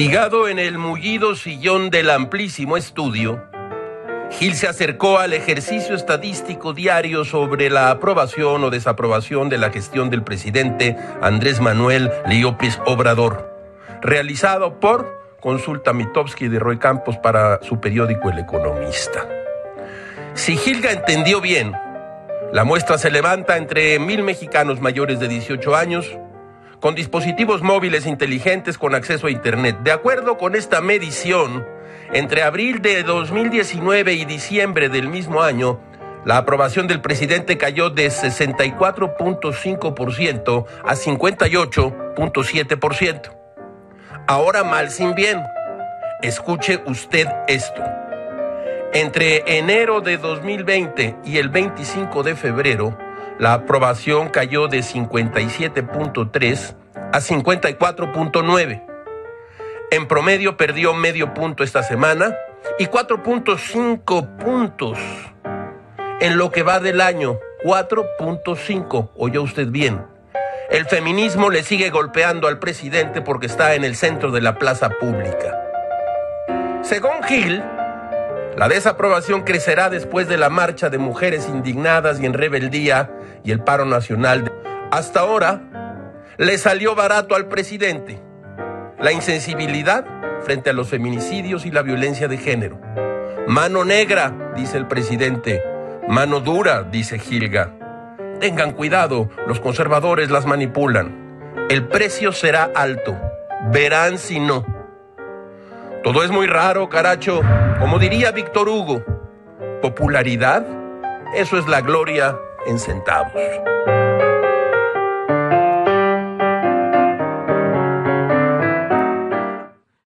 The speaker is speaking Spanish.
Fatigado en el mullido sillón del amplísimo estudio, Gil se acercó al ejercicio estadístico diario sobre la aprobación o desaprobación de la gestión del presidente Andrés Manuel Liopis Obrador, realizado por Consulta Mitowski de Roy Campos para su periódico El Economista. Si Gilga entendió bien, la muestra se levanta entre mil mexicanos mayores de 18 años con dispositivos móviles inteligentes con acceso a Internet. De acuerdo con esta medición, entre abril de 2019 y diciembre del mismo año, la aprobación del presidente cayó de 64.5% a 58.7%. Ahora mal sin bien. Escuche usted esto. Entre enero de 2020 y el 25 de febrero, la aprobación cayó de 57.3 a 54.9. En promedio perdió medio punto esta semana y 4.5 puntos en lo que va del año. 4.5, oyó usted bien. El feminismo le sigue golpeando al presidente porque está en el centro de la plaza pública. Según Gil, la desaprobación crecerá después de la marcha de mujeres indignadas y en rebeldía y el paro nacional. Hasta ahora, le salió barato al presidente la insensibilidad frente a los feminicidios y la violencia de género. Mano negra, dice el presidente. Mano dura, dice Gilga. Tengan cuidado, los conservadores las manipulan. El precio será alto. Verán si no. Todo es muy raro, caracho. Como diría Víctor Hugo, popularidad, eso es la gloria en centavos.